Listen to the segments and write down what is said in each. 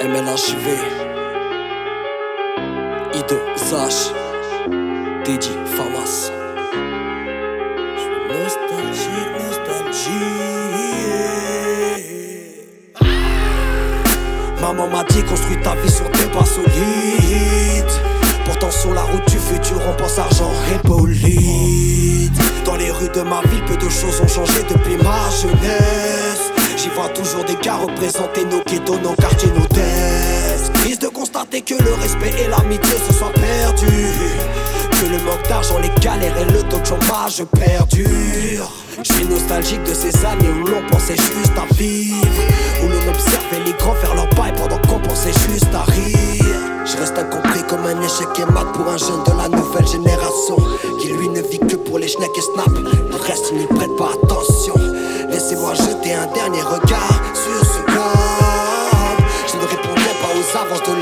MLHV I2 Zach Didi Famas Nostalgie, nostalgie. Maman m'a dit construis ta vie sur des pas solides. Pourtant sur la route du futur on pense argent et bolide. Dans les rues de ma ville peu de choses ont changé depuis ma jeunesse. J'y vois toujours des gars représenter nos ghettos, nos quartiers, nos constater que le respect et l'amitié se sont perdus. Que le manque d'argent, les galères et le taux de chômage perdurent. Je suis nostalgique de ces années où l'on pensait juste à vivre. Où l'on observait les grands faire leur bail pendant qu'on pensait juste à rire. Je reste incompris comme un échec et mat pour un jeune de la nouvelle génération. Qui lui ne vit que pour les schnecks et snap Le reste il n'y prête pas attention. Laissez-moi jeter un dernier regard sur ce globe Je ne répondrai pas aux avances de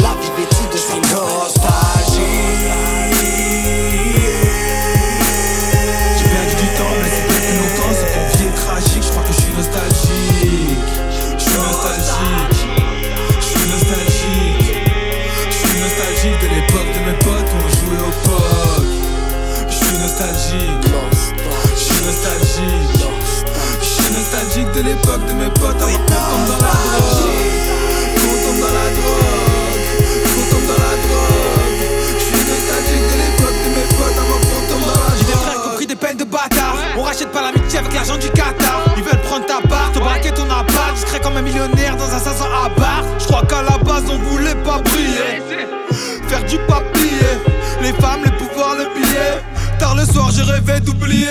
nostalgique. Je suis nostalgique. Je suis nostalgique de l'époque de mes potes avant qu'on tombe dans la drogue. Qu'on tombe dans la drogue. Qu'on tombe dans la drogue. Je suis nostalgique de l'époque de mes potes avant qu'on tombe dans la drogue. J'ai des frères qui ont pris des peines de bâtard. On rachète pas l'amitié avec l'argent du Qatar. Ils veulent prendre ta part, te braquer ton appart. Discret comme un millionnaire dans un 500 à bar. Je crois qu'à la base on voulait pas briller. Faire du papier. Soir, je rêvais d'oublier.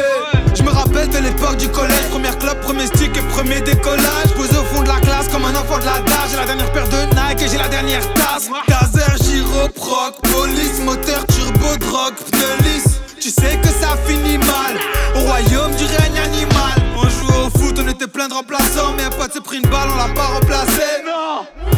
Je me rappelle de l'époque du collège. Première club, premier stick et premier décollage. Posé au fond de la classe comme un enfant de la dalle. J'ai la dernière paire de Nike et j'ai la dernière tasse. Taser, gyro, proc, police, moteur, turbo, drogue, pneu lisse. Tu sais que ça finit mal Au royaume du règne animal On jouait au foot, on était plein de remplaçants Mais un pote s'est pris une balle, on l'a pas remplacé Non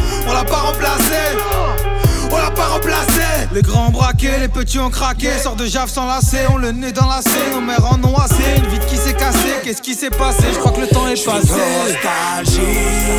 Les grands ont braqué, les petits ont craqué. Sort de Jave sans lacet, on le nez dans la scène. Nos mères en ont assez, une vite qui s'est cassée. Qu'est-ce qui s'est passé? Je crois que le temps est passé. Nostalgie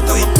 foto y